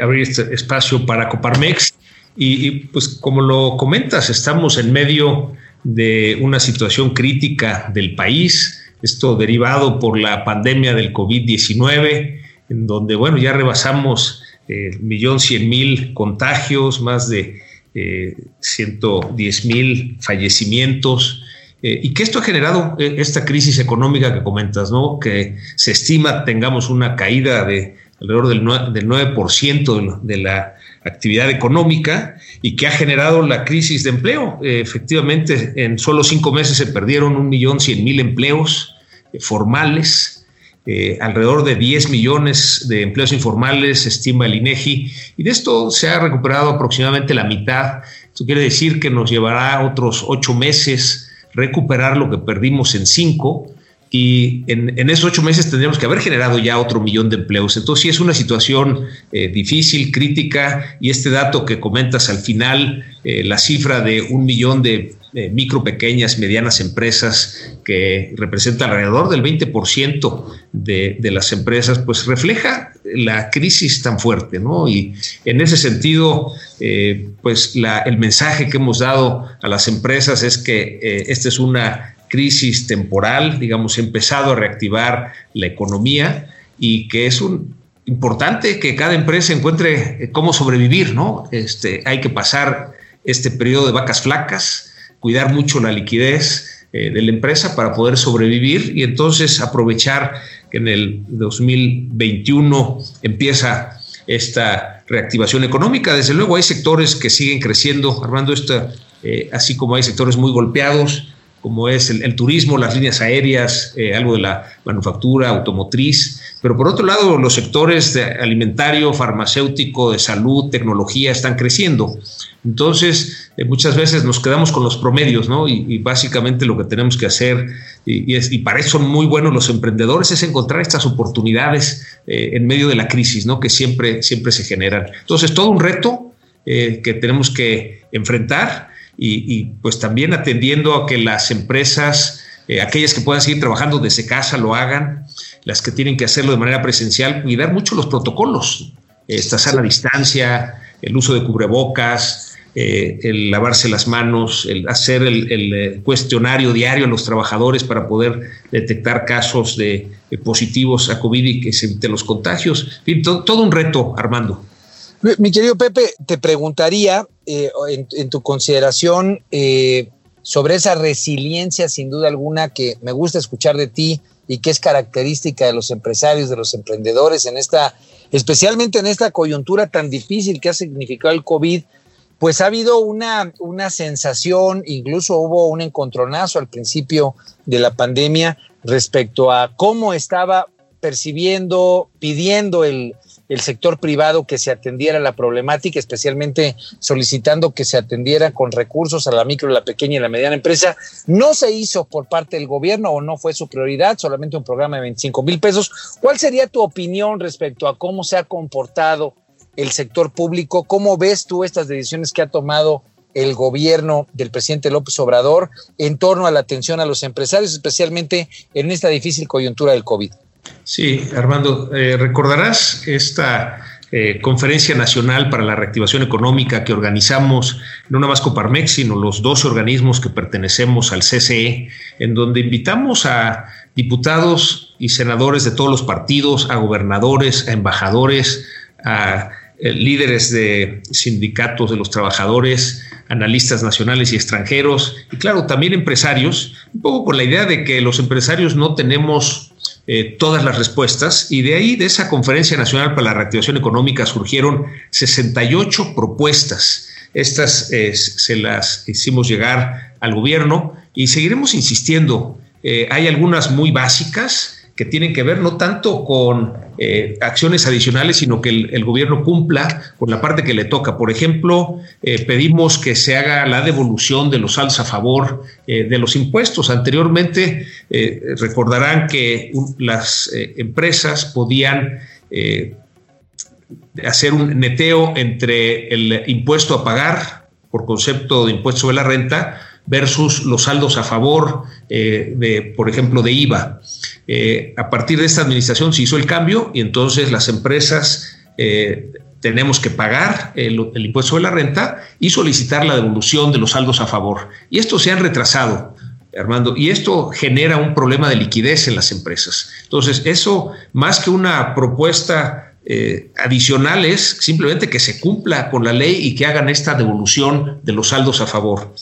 [SPEAKER 6] abrir este espacio para Coparmex. Y, y, pues como lo comentas, estamos en medio de una situación crítica del país, esto derivado por la pandemia del COVID-19, en donde, bueno, ya rebasamos el millón cien mil contagios, más de eh, 110 mil fallecimientos, eh, y que esto ha generado eh, esta crisis económica que comentas, ¿no? Que se estima tengamos una caída de alrededor del 9%, del 9 de la actividad económica y que ha generado la crisis de empleo. Eh, efectivamente, en solo cinco meses se perdieron un millón cien mil empleos formales, eh, alrededor de 10 millones de empleos informales, estima el INEGI, y de esto se ha recuperado aproximadamente la mitad. Esto quiere decir que nos llevará otros ocho meses recuperar lo que perdimos en cinco, y en, en, esos ocho meses tendríamos que haber generado ya otro millón de empleos. Entonces sí es una situación eh, difícil, crítica, y este dato que comentas al final, eh, la cifra de un millón de eh, micro, pequeñas, medianas empresas que representa alrededor del 20% de, de, las empresas, pues refleja la crisis tan fuerte, ¿no? Y en ese sentido, eh, pues la, el mensaje que hemos dado a las empresas es que eh, esta es una crisis temporal, digamos, empezado a reactivar la economía y que es un, importante que cada empresa encuentre cómo sobrevivir, ¿no? Este, hay que pasar este periodo de vacas flacas, cuidar mucho la liquidez eh, de la empresa para poder sobrevivir y entonces aprovechar que en el 2021 empieza esta reactivación económica. Desde luego hay sectores que siguen creciendo, Armando, esta, eh, así como hay sectores muy golpeados, como es el, el turismo, las líneas aéreas, eh, algo de la manufactura, automotriz, pero por otro lado los sectores de alimentario, farmacéutico, de salud, tecnología están creciendo. Entonces, eh, muchas veces nos quedamos con los promedios, ¿no? Y, y básicamente lo que tenemos que hacer, y, y, es, y, para eso son muy buenos los emprendedores, es encontrar estas oportunidades eh, en medio de la crisis, ¿no? Que siempre, siempre se generan. Entonces, todo un reto, eh, que tenemos que enfrentar y, pues también atendiendo a que las empresas, eh, aquellas que puedan seguir trabajando desde casa, lo hagan, las que tienen que hacerlo de manera presencial, cuidar mucho los protocolos, esta sana distancia, el uso de cubrebocas, eh, el lavarse las manos, el hacer el, eh, cuestionario diario a los trabajadores para poder detectar casos de, positivos a COVID y que se eviten los contagios. En fin, todo un reto, Armando.
[SPEAKER 1] Mi querido Pepe, te preguntaría eh, en, tu consideración sobre esa resiliencia, sin duda alguna, que me gusta escuchar de ti y que es característica de los empresarios, de los emprendedores, en esta, especialmente en esta coyuntura tan difícil que ha significado el COVID, pues ha habido una, una sensación, incluso hubo un encontronazo al principio de la pandemia respecto a cómo estaba percibiendo, pidiendo el, el sector privado que se atendiera la problemática, especialmente solicitando que se atendiera con recursos a la micro, la pequeña y la mediana empresa. No se hizo por parte del gobierno o no fue su prioridad, solamente un programa de 25 mil pesos. ¿Cuál sería tu opinión respecto a cómo se ha comportado el sector público. ¿Cómo ves tú estas decisiones que ha tomado el gobierno del presidente López Obrador en torno a la atención a los empresarios, especialmente en esta difícil coyuntura del COVID?
[SPEAKER 6] Sí, Armando, eh, recordarás esta eh, conferencia nacional para la reactivación económica que organizamos no nada más Coparmex, sino los dos organismos que pertenecemos al CCE, en donde invitamos a diputados y senadores de todos los partidos, a gobernadores, a embajadores, a eh, líderes de sindicatos de los trabajadores, analistas nacionales y extranjeros, y claro, también empresarios, un poco con la idea de que los empresarios no tenemos eh, todas las respuestas, y de ahí, de esa Conferencia Nacional para la Reactivación Económica, surgieron 68 propuestas. Estas eh, se las hicimos llegar al gobierno y seguiremos insistiendo. hay algunas muy básicas, que tienen que ver no tanto con eh, acciones adicionales, sino que el, gobierno cumpla con la parte que le toca. Por ejemplo, eh, pedimos que se haga la devolución de los saldos a favor eh, de los impuestos. Anteriormente, recordarán que las empresas podían hacer un neteo entre el impuesto a pagar por concepto de impuesto sobre la renta versus los saldos a favor de, por ejemplo, de IVA. Eh, a partir de esta administración se hizo el cambio y entonces las empresas eh, tenemos que pagar el, impuesto sobre la renta y solicitar la devolución de los saldos a favor. Y esto se han retrasado. Armando, y esto genera un problema de liquidez en las empresas. Entonces, eso, más que una propuesta eh, adicional, es simplemente que se cumpla con la ley y que hagan esta devolución de los saldos a favor.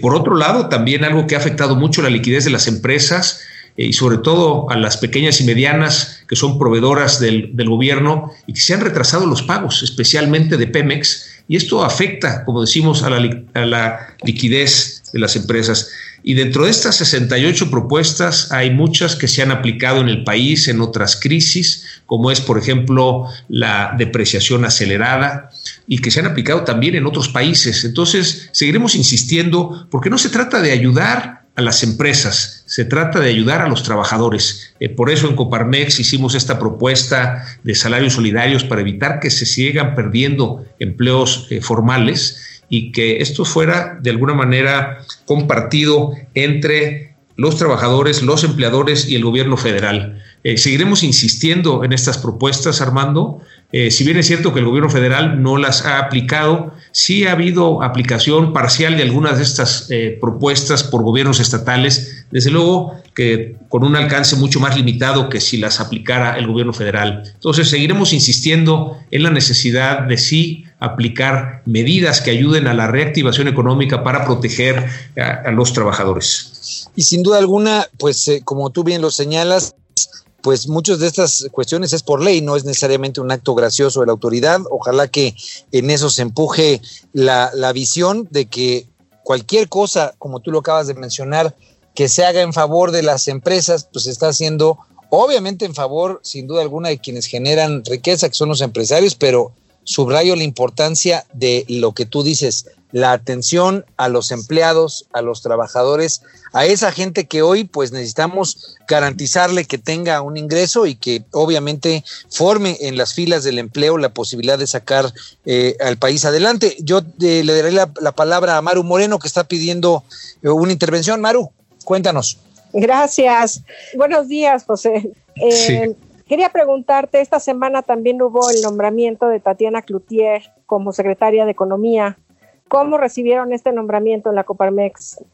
[SPEAKER 6] por otro lado, también algo que ha afectado mucho la liquidez de las empresas y sobre todo a las pequeñas y medianas que son proveedoras del, gobierno y que se han retrasado los pagos, especialmente de Pemex, y esto afecta, como decimos, a la, a la liquidez de las empresas. Y dentro de estas 68 propuestas hay muchas que se han aplicado en el país en otras crisis, como es, por ejemplo, la depreciación acelerada y que se han aplicado también en otros países. Entonces, seguiremos insistiendo porque no se trata de ayudar a las empresas, se trata de ayudar a los trabajadores. Eh, por eso en Coparmex hicimos esta propuesta de salarios solidarios para evitar que se sigan perdiendo empleos eh, formales y que esto fuera de alguna manera compartido entre los trabajadores, los empleadores y el gobierno federal. Eh, seguiremos insistiendo en estas propuestas, Armando. si bien es cierto que el gobierno federal no las ha aplicado, Sí ha habido aplicación parcial de algunas de estas eh, propuestas por gobiernos estatales, desde luego que con un alcance mucho más limitado que si las aplicara el gobierno federal. Entonces seguiremos insistiendo en la necesidad de sí aplicar medidas que ayuden a la reactivación económica para proteger a, los trabajadores.
[SPEAKER 1] Y sin duda alguna, pues eh, como tú bien lo señalas, pues muchas de estas cuestiones es por ley, no es necesariamente un acto gracioso de la autoridad. Ojalá que en eso se empuje la, visión de que cualquier cosa, como tú lo acabas de mencionar, que se haga en favor de las empresas, pues está haciendo obviamente en favor, sin duda alguna, de quienes generan riqueza, que son los empresarios, pero subrayo la importancia de lo que tú dices, la atención a los empleados, a los trabajadores, a esa gente que hoy pues necesitamos garantizarle que tenga un ingreso y que obviamente forme en las filas del empleo la posibilidad de sacar eh, al país adelante. Yo eh, le daré la, palabra a Maru Moreno que está pidiendo eh, una intervención. Maru, cuéntanos.
[SPEAKER 2] Gracias. Buenos días, José. Quería preguntarte, esta semana también hubo el nombramiento de Tatiana Cloutier como secretaria de Economía. ¿Cómo recibieron este nombramiento en la Coparmex?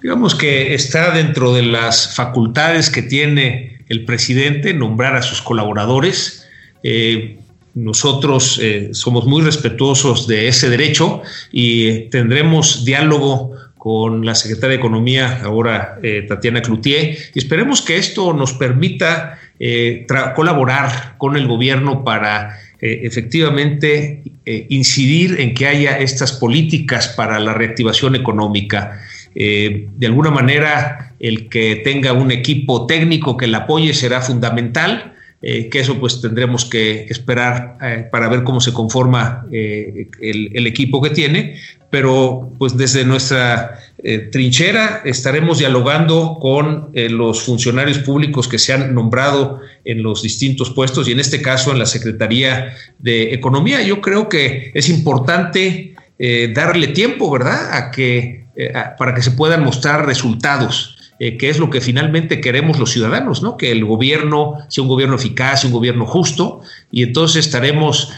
[SPEAKER 6] Digamos que está dentro de las facultades que tiene el presidente nombrar a sus colaboradores. Eh, nosotros eh, somos muy respetuosos de ese derecho y tendremos diálogo con la secretaria de Economía, ahora eh, Tatiana Cloutier, y esperemos que esto nos permita colaborar con el gobierno para eh, efectivamente eh, incidir en que haya estas políticas para la reactivación económica. Eh, de alguna manera, el que tenga un equipo técnico que la apoye será fundamental. Que eso pues tendremos que esperar para ver cómo se conforma el, equipo que tiene, pero pues desde nuestra trinchera estaremos dialogando con los funcionarios públicos que se han nombrado en los distintos puestos y en este caso en la Secretaría de Economía. Yo creo que es importante eh, darle tiempo, ¿verdad?, a que, eh, para que se puedan mostrar resultados. Eh, que es lo que finalmente queremos los ciudadanos, ¿no? Que el gobierno sea un gobierno eficaz, un gobierno justo, y entonces estaremos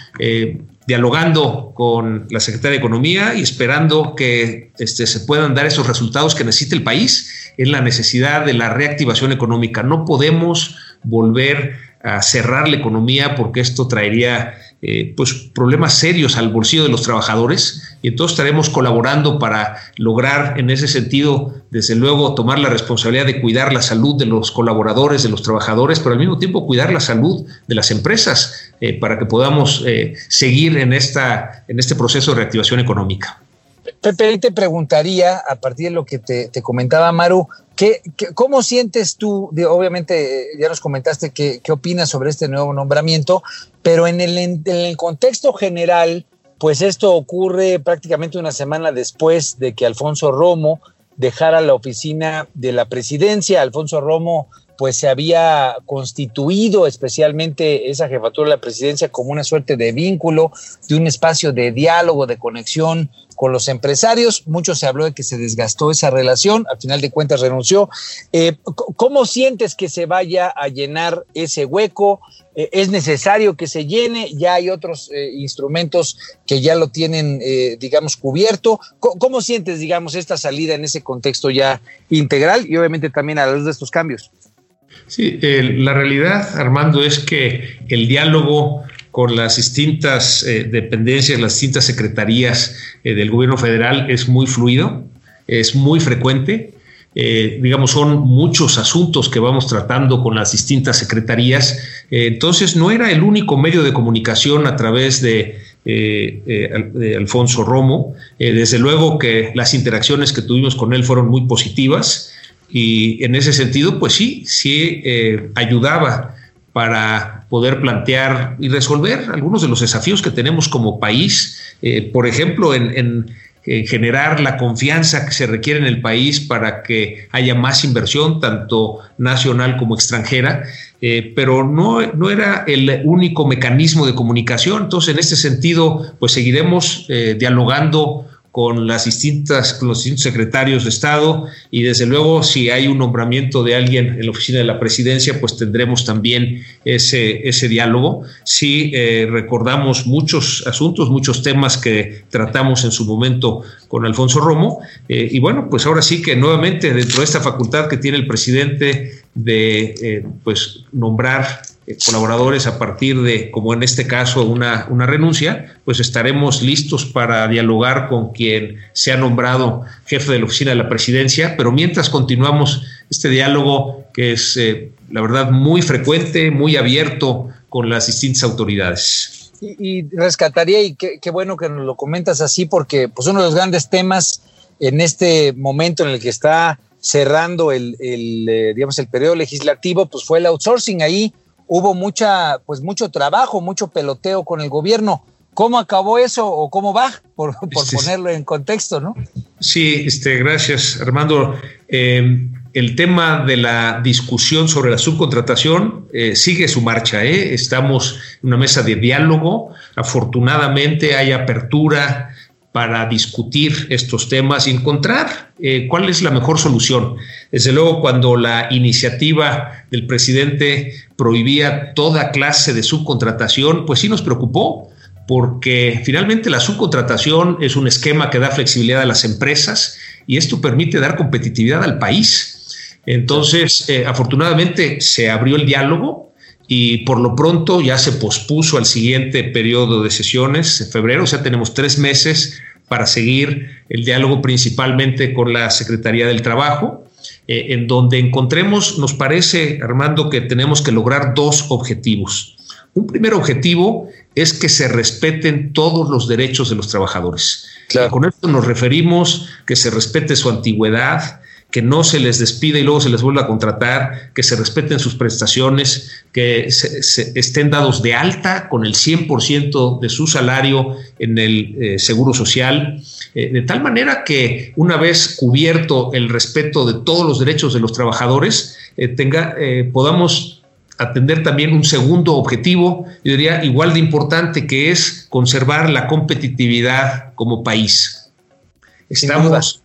[SPEAKER 6] dialogando con la Secretaría de Economía y esperando que este, se puedan dar esos resultados que necesita el país en la necesidad de la reactivación económica. No podemos volver a cerrar la economía porque esto traería eh, pues problemas serios al bolsillo de los trabajadores y entonces estaremos colaborando para lograr en ese sentido desde luego tomar la responsabilidad de cuidar la salud de los colaboradores de los trabajadores pero al mismo tiempo cuidar la salud de las empresas eh, para que podamos eh, seguir en esta en este proceso de reactivación económica
[SPEAKER 1] Pepe, te preguntaría, a partir de lo que te, comentaba Maru, ¿qué, cómo sientes tú? obviamente, ya nos comentaste qué, opinas sobre este nuevo nombramiento, pero en el, en el contexto general, pues esto ocurre prácticamente una semana después de que Alfonso Romo dejara la oficina de la presidencia. Alfonso Romo pues se había constituido especialmente esa jefatura de la presidencia como una suerte de vínculo, de un espacio de diálogo, de conexión con los empresarios. Mucho se habló de que se desgastó esa relación, al final de cuentas renunció. Eh, ¿Cómo sientes que se vaya a llenar ese hueco? Eh, ¿Es necesario que se llene? ¿Ya hay otros eh, instrumentos que ya lo tienen, digamos, cubierto? ¿Cómo, sientes, digamos, esta salida en ese contexto ya integral y obviamente también a la luz de estos cambios?
[SPEAKER 6] Sí, la realidad, Armando, es que el diálogo con las distintas eh, dependencias, las distintas secretarías eh, del gobierno federal es muy fluido, es muy frecuente. Eh, digamos, son muchos asuntos que vamos tratando con las distintas secretarías. entonces, no era el único medio de comunicación a través de, de Alfonso Romo. desde luego que las interacciones que tuvimos con él fueron muy positivas. Y en ese sentido, pues sí, sí eh, ayudaba para poder plantear y resolver algunos de los desafíos que tenemos como país, eh, por ejemplo, en, generar la confianza que se requiere en el país para que haya más inversión, tanto nacional como extranjera, eh, pero no, no, era el único mecanismo de comunicación. Entonces, en este sentido, pues seguiremos dialogando con las distintas, los distintos secretarios de Estado y desde luego si hay un nombramiento de alguien en la oficina de la presidencia, pues tendremos también ese, ese diálogo. Sí, eh, recordamos muchos asuntos, muchos temas que tratamos en su momento con Alfonso Romo eh, y bueno, pues ahora sí que nuevamente dentro de esta facultad que tiene el presidente de eh, pues nombrar colaboradores a partir de, como en este caso, una, una renuncia, pues estaremos listos para dialogar con quien sea nombrado jefe de la oficina de la presidencia, pero mientras continuamos este diálogo que es, eh, la verdad, muy frecuente, muy abierto con las distintas autoridades.
[SPEAKER 1] Y, rescataría, y qué, bueno que nos lo comentas así, porque pues uno de los grandes temas en este momento en el que está cerrando el, el eh, digamos, el periodo legislativo, pues fue el outsourcing ahí hubo mucha, pues mucho trabajo, mucho peloteo con el gobierno. ¿Cómo acabó eso o cómo va? Por, ponerlo en contexto, ¿no?
[SPEAKER 6] Sí, este, gracias, Armando. Eh, el tema de la discusión sobre la subcontratación eh, sigue su marcha. ¿eh? Estamos en una mesa de diálogo. Afortunadamente hay apertura para discutir estos temas y encontrar eh, cuál es la mejor solución. Desde luego, cuando la iniciativa del presidente prohibía toda clase de subcontratación, pues sí nos preocupó, porque finalmente la subcontratación es un esquema que da flexibilidad a las empresas y esto permite dar competitividad al país. Entonces, eh, afortunadamente se abrió el diálogo y por lo pronto ya se pospuso al siguiente periodo de sesiones, en febrero, o sea, tenemos tres meses para seguir el diálogo principalmente con la Secretaría del Trabajo, eh, en donde encontremos, nos parece, Armando, que tenemos que lograr dos objetivos. Un primer objetivo es que se respeten todos los derechos de los trabajadores. Con esto nos referimos que se respete su antigüedad, que no se les despide y luego se les vuelva a contratar, que se respeten sus prestaciones, que se, estén dados de alta con el 100% de su salario en el eh, seguro social, eh, de tal manera que una vez cubierto el respeto de todos los derechos de los trabajadores, eh, tenga, podamos atender también un segundo objetivo, yo diría igual de importante, que es conservar la competitividad como país. Estamos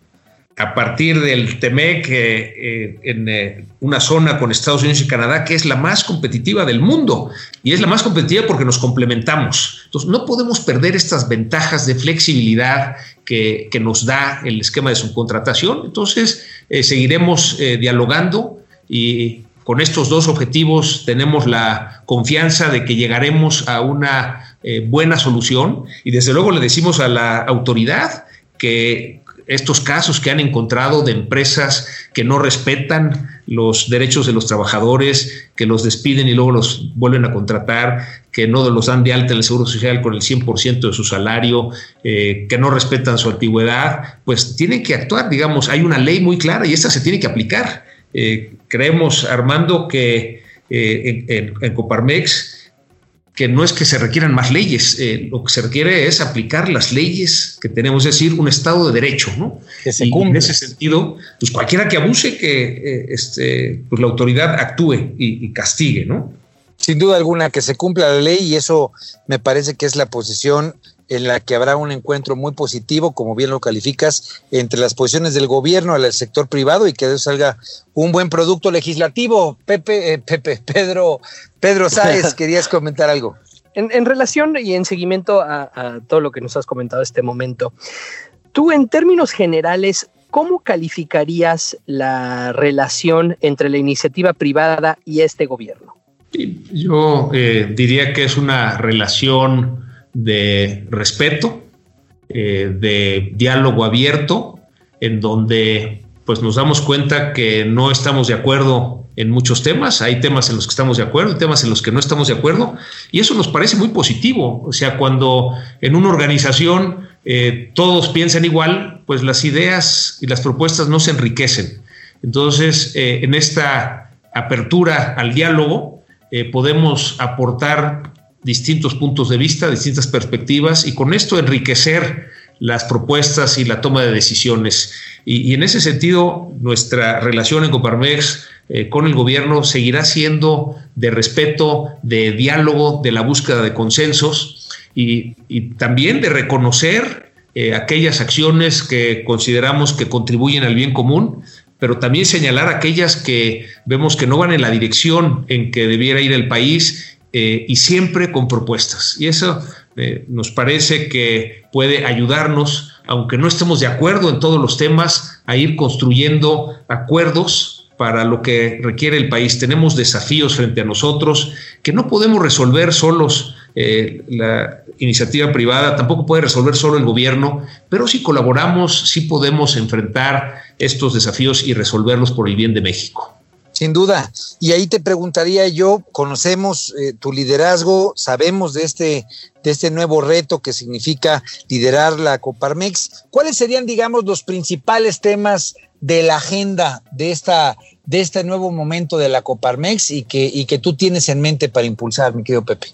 [SPEAKER 6] a partir del TEMEC eh, en eh, una zona con Estados Unidos y Canadá que es la más competitiva del mundo y es la más competitiva porque nos complementamos. Entonces, no podemos perder estas ventajas de flexibilidad que, nos da el esquema de subcontratación. Entonces, eh, seguiremos dialogando y con estos dos objetivos tenemos la confianza de que llegaremos a una buena solución y desde luego le decimos a la autoridad que estos casos que han encontrado de empresas que no respetan los derechos de los trabajadores, que los despiden y luego los vuelven a contratar, que no los dan de alta en el Seguro Social con el 100% de su salario, eh, que no respetan su antigüedad, pues tienen que actuar, digamos, hay una ley muy clara y esta se tiene que aplicar. Eh, creemos, Armando, que eh, en, en Coparmex que no es que se requieran más leyes, eh, lo que se requiere es aplicar las leyes que tenemos, es decir, un Estado de Derecho, ¿no?
[SPEAKER 1] Que se
[SPEAKER 6] y en ese sentido, pues cualquiera que abuse, que eh, este, pues la autoridad actúe y, y, castigue, ¿no?
[SPEAKER 1] Sin duda alguna, que se cumpla la ley y eso me parece que es la posición en la que habrá un encuentro muy positivo, como bien lo calificas, entre las posiciones del gobierno al sector privado y que de eso salga un buen producto legislativo. Pepe, eh, Pepe, Pedro, Pedro Sáez, querías comentar algo.
[SPEAKER 3] En, relación y en seguimiento a, a todo lo que nos has comentado este momento, tú en términos generales, ¿cómo calificarías la relación entre la iniciativa privada y este gobierno?
[SPEAKER 6] Yo eh, diría que es una relación de respeto, eh, de diálogo abierto, en donde pues nos damos cuenta que no estamos de acuerdo en muchos temas, hay temas en los que estamos de acuerdo, temas en los que no estamos de acuerdo, y eso nos parece muy positivo. O sea, cuando en una organización eh, todos piensan igual, pues las ideas y las propuestas no se enriquecen. Entonces, eh, en esta apertura al diálogo, podemos aportar distintos puntos de vista, distintas perspectivas y con esto enriquecer las propuestas y la toma de decisiones. Y, en ese sentido, nuestra relación en Coparmex eh, con el gobierno seguirá siendo de respeto, de diálogo, de la búsqueda de consensos y, también de reconocer eh, aquellas acciones que consideramos que contribuyen al bien común, pero también señalar aquellas que vemos que no van en la dirección en que debiera ir el país eh, y siempre con propuestas. Y eso eh, nos parece que puede ayudarnos, aunque no estemos de acuerdo en todos los temas, a ir construyendo acuerdos para lo que requiere el país. Tenemos desafíos frente a nosotros que no podemos resolver solos. Eh, la iniciativa privada tampoco puede resolver solo el gobierno, pero si colaboramos, sí podemos enfrentar estos desafíos y resolverlos por el bien de México.
[SPEAKER 1] Sin duda. Y ahí te preguntaría yo, conocemos eh, tu liderazgo, sabemos de este, de este nuevo reto que significa liderar la Coparmex. ¿Cuáles serían, digamos, los principales temas de la agenda de, esta, de este nuevo momento de la Coparmex y que, y que tú tienes en mente para impulsar, mi querido Pepe?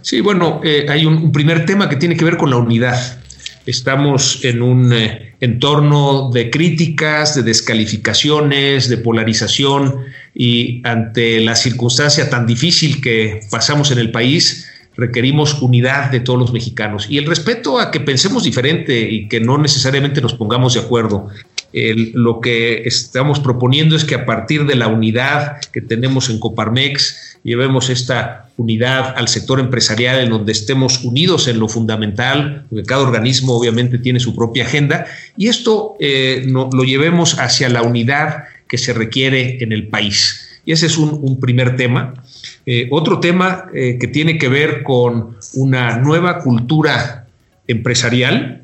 [SPEAKER 6] Sí, bueno, eh, hay un, un, primer tema que tiene que ver con la unidad. Estamos en un eh, entorno de críticas, de descalificaciones, de polarización y ante la circunstancia tan difícil que pasamos en el país, requerimos unidad de todos los mexicanos y el respeto a que pensemos diferente y que no necesariamente nos pongamos de acuerdo. Lo que estamos proponiendo es que a partir de la unidad que tenemos en Coparmex, llevemos esta unidad al sector empresarial en donde estemos unidos en lo fundamental, porque cada organismo obviamente tiene su propia agenda, y esto eh, lo llevemos hacia la unidad que se requiere en el país. Y ese es un, un primer tema. Eh, otro tema eh, que tiene que ver con una nueva cultura empresarial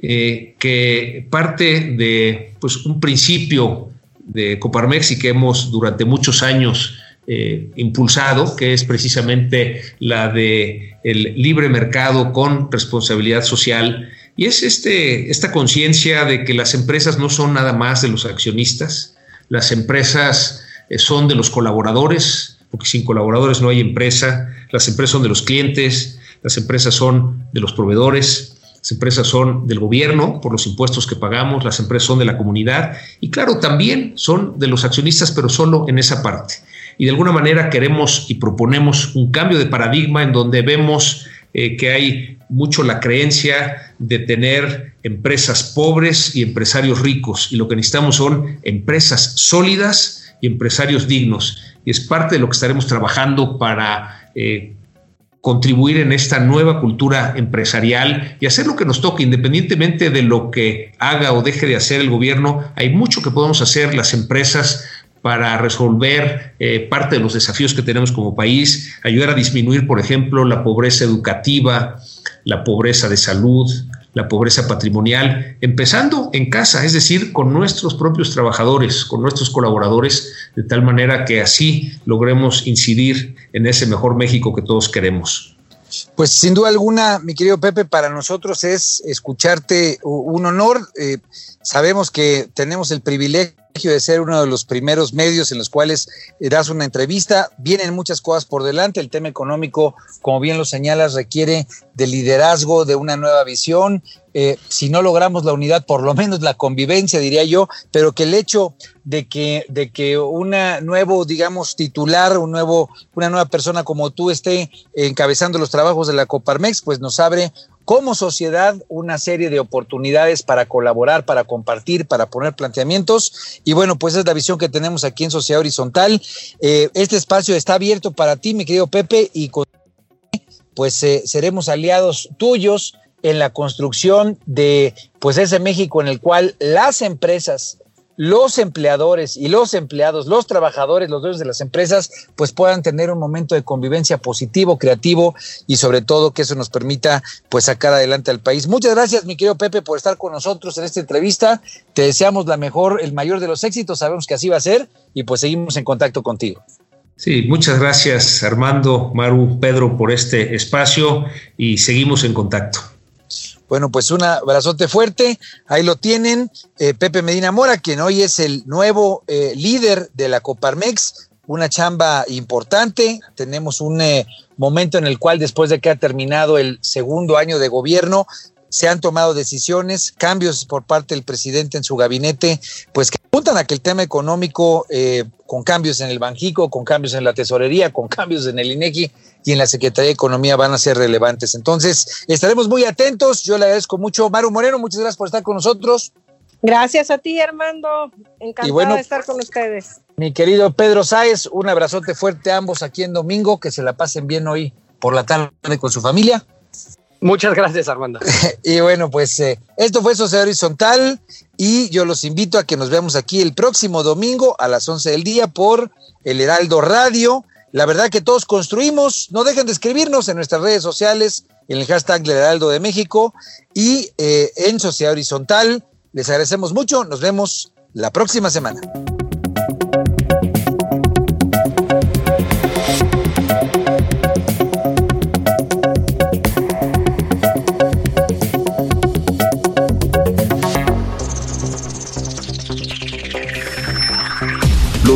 [SPEAKER 6] eh, que parte de pues, un principio de Coparmex y que hemos durante muchos años eh, impulsado, que es precisamente la de libre mercado con responsabilidad social. Y es este, esta conciencia de que las empresas no son nada más de los accionistas, las empresas eh, son de los colaboradores, porque sin colaboradores no hay empresa, las empresas son de los clientes, las empresas son de los proveedores, las empresas son del gobierno por los impuestos que pagamos, las empresas son de la comunidad y claro, también son de los accionistas, pero solo en esa parte. Y de alguna manera queremos y proponemos un cambio de paradigma en donde vemos eh, que hay mucho la creencia de tener empresas pobres y empresarios ricos y lo que necesitamos son empresas sólidas y empresarios dignos. Y es parte de lo que estaremos trabajando para eh, contribuir en esta nueva cultura empresarial y hacer lo que nos toque, independientemente de lo que haga o deje de hacer el gobierno, hay mucho que podemos hacer las empresas para resolver eh, parte de los desafíos que tenemos como país, ayudar a disminuir, por ejemplo, la pobreza educativa, la pobreza de salud, la pobreza patrimonial, empezando en casa, es decir, con nuestros propios trabajadores, con nuestros colaboradores, de tal manera que así logremos incidir en ese mejor México que todos queremos.
[SPEAKER 1] Pues sin duda alguna, mi querido Pepe, para nosotros es escucharte un honor. Eh, sabemos que tenemos el privilegio de ser uno de los primeros medios en los cuales das una entrevista. Vienen muchas cosas por delante. El tema económico, como bien lo señalas, requiere de liderazgo, de una nueva visión. Eh, si no logramos la unidad, por lo menos la convivencia, diría yo, pero que el hecho de que, de que una nuevo, digamos, titular, un nuevo, una nueva persona como tú esté encabezando los trabajos de la Coparmex, pues nos abre como sociedad una serie de oportunidades para colaborar, para compartir, para poner planteamientos. Y bueno, pues es la visión que tenemos aquí en Sociedad Horizontal. Eh, este espacio está abierto para ti, mi querido Pepe, y con, pues eh, seremos aliados tuyos en la construcción de pues ese México en el cual las empresas los empleadores y los empleados, los trabajadores, los dueños de las empresas, pues puedan tener un momento de convivencia positivo, creativo y sobre todo que eso nos permita pues sacar adelante al país. Muchas gracias, mi querido Pepe, por estar con nosotros en esta entrevista. Te deseamos la mejor, el mayor de los éxitos, sabemos que así va a ser y pues seguimos en contacto contigo.
[SPEAKER 6] Sí, muchas gracias Armando, Maru, Pedro por este espacio y seguimos en contacto.
[SPEAKER 1] Bueno, pues un abrazote fuerte. Ahí lo tienen. Eh, Pepe Medina Mora, quien hoy es el nuevo eh, líder de la Coparmex. Una chamba importante. Tenemos un eh, momento en el cual, después de que ha terminado el segundo año de gobierno, se han tomado decisiones, cambios por parte del presidente en su gabinete, pues que apuntan a que el tema económico, eh, con cambios en el Banjico, con cambios en la tesorería, con cambios en el INEGI y en la Secretaría de Economía van a ser relevantes. Entonces, estaremos muy atentos. Yo le agradezco mucho. Maru Moreno, muchas gracias por estar con nosotros.
[SPEAKER 2] Gracias a ti, Armando. Encantado bueno, de estar con ustedes.
[SPEAKER 1] Mi querido Pedro Sáez, un abrazote fuerte a ambos aquí en domingo. Que se la pasen bien hoy por la tarde con su familia.
[SPEAKER 3] Muchas gracias, Armando.
[SPEAKER 1] y bueno, pues eh, esto fue Sociedad Horizontal y yo los invito a que nos veamos aquí el próximo domingo a las 11 del día por el Heraldo Radio. La verdad que todos construimos, no dejen de escribirnos en nuestras redes sociales, en el hashtag Heraldo de México y eh, en Sociedad Horizontal. Les agradecemos mucho, nos vemos la próxima semana.